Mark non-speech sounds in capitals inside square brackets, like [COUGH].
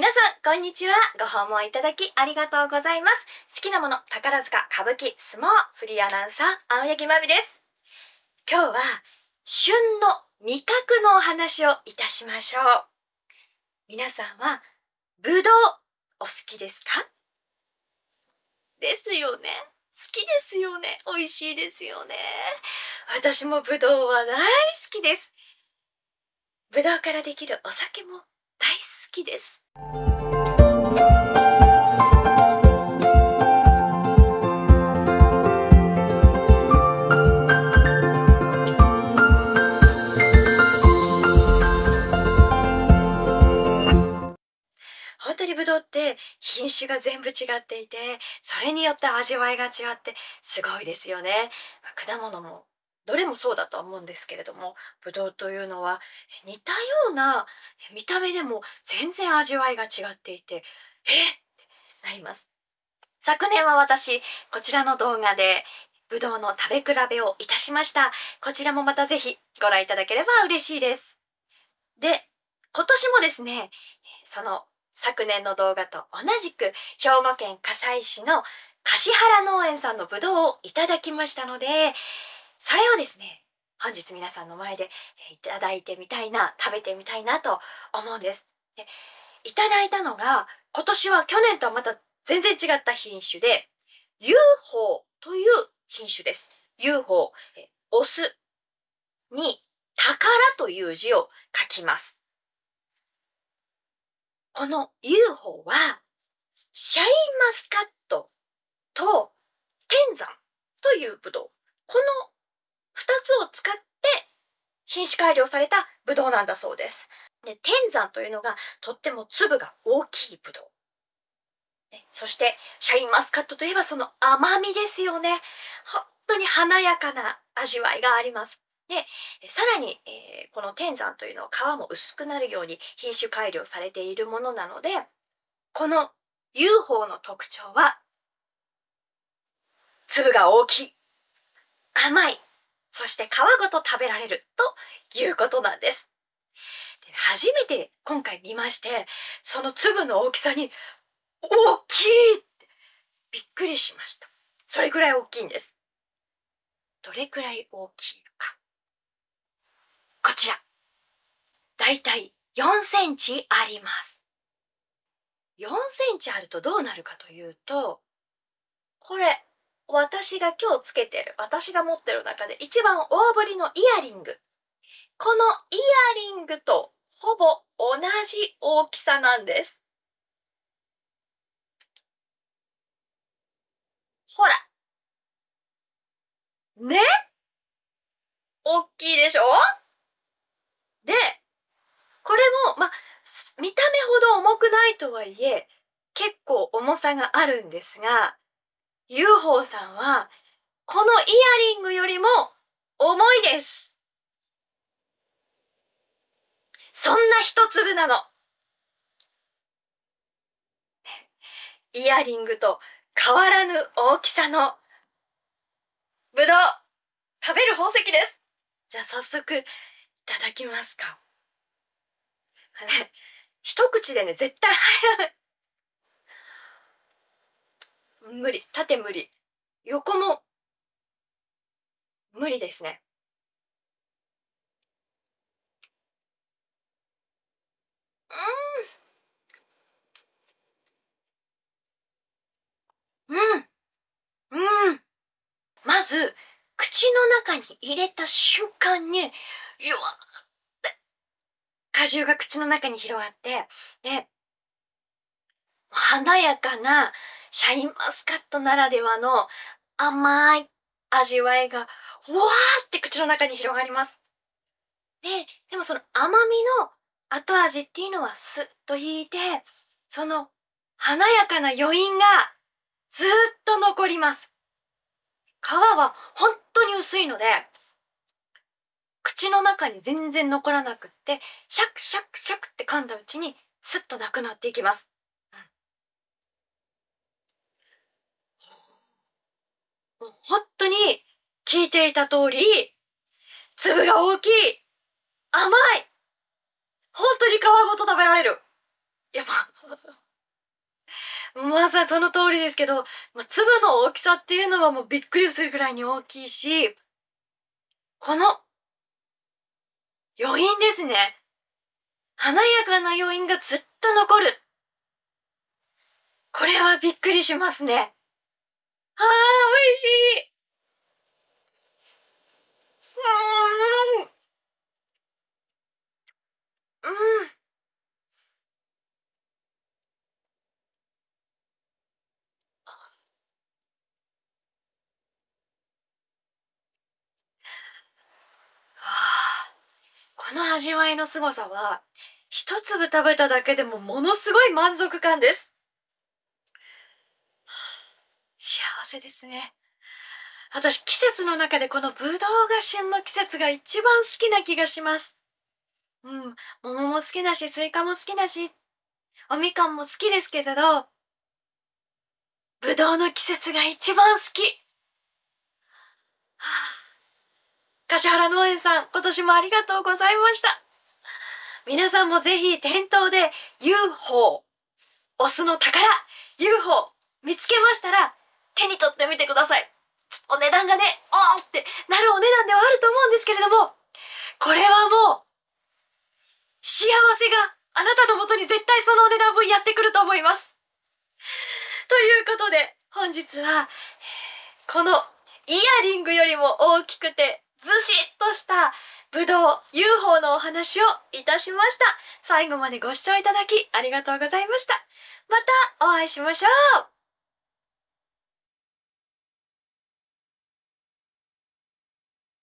皆さん、こんにちは。ご訪問いただきありがとうございます。好きなもの、宝塚、歌舞伎、相撲、フリーアナウンサー、青柳まみです。今日は、旬の味覚のお話をいたしましょう。皆さんは、ぶどう、お好きですか？ですよね。好きですよね。美味しいですよね。私もぶどうは大好きです。ぶどうからできるお酒も大好きです。本当にブドウって品種が全部違っていてそれによって味わいが違ってすごいですよね。果物もどれもそうだとは思うんですけれどもブドウというのは似たような見た目でも全然味わいが違っていてえってなります。昨年は私こちらの動画でブドウの食べ比べをいたしました。こちらもまたぜひご覧いただければ嬉しいです。で今年もですねその昨年の動画と同じく兵庫県加西市の橿原農園さんのぶどうをいただきましたのでそれをですね本日皆さんの前でいただいてみたいな食べてみたいなと思うんです。でいただいたのが今年は去年とはまた全然違った品種で UFO という品種です。UFO オスに宝という字を書きます。この UFO はシャインマスカットと天山というブドウ。この2つを使って品種改良されたブドウなんだそうです。で天山というのがとっても粒が大きいブドウ。そしてシャインマスカットといえばその甘みですよね。本当に華やかな味わいがあります。でさらに、えー、この天山というのは皮も薄くなるように品種改良されているものなのでこの UFO の特徴は粒が大きい甘いそして皮ごと食べられるということなんです。で初めて今回見まして、その粒の大きさに大きいってびっくりしました。それくらい大きいんです。どれくらい大きいのか。こちら。だいたい4センチあります。4センチあるとどうなるかというと、これ私が今日つけてる私が持ってる中で一番大ぶりのイヤリング。このイヤリングとほぼ同じ大きさなんです。ほら。ね。大きいでしょ？でこれもま見た目ほど重くないとはいえ結構重さがあるんですが UFO さんはこのイヤリングよりも重いです。そんな一粒なの。イヤリングと変わらぬ大きさのぶどう食べる宝石です。じゃあ早速いただきますか。ね、一口でね絶対入らない。無理。縦無理。横も無理ですね。うん。うん。うん。まず口の中に入れた瞬間にゆわって果汁が口の中に広がってで華やかなシャインマスカットならではの甘い味わいがわーって口の中に広がります。で、でもその甘みの後味っていうのはスッと引いて、その華やかな余韻がずっと残ります。皮は本当に薄いので、口の中に全然残らなくって、シャクシャクシャクって噛んだうちにスッとなくなっていきます。本当に聞いていた通り、粒が大きい甘い本当に皮ごと食べられるいやっぱ、ま [LAUGHS] さにその通りですけど、ま、粒の大きさっていうのはもうびっくりするぐらいに大きいし、この余韻ですね。華やかな余韻がずっと残る。これはびっくりしますね。ああ、美味しい。うん。うん。この味わいの凄さは、一粒食べただけでもものすごい満足感です。幸せですね。私、季節の中でこのブドウが旬の季節が一番好きな気がします。うん、桃も好きだし、スイカも好きだし、おみかんも好きですけれど、ブドウの季節が一番好き。はあ、柏原農園さん、今年もありがとうございました。皆さんもぜひ店頭で UFO、オスの宝、UFO 見つけましたら手に取ってみてください。ちょっとお値段がね、おーってなるお値段ではあると思うんですけれども、これはもう、幸せがあなたのもとに絶対そのお値段分やってくると思います。ということで、本日は、このイヤリングよりも大きくてずしっとしたぶどう UFO のお話をいたしました。最後までご視聴いただきありがとうございました。またお会いしましょう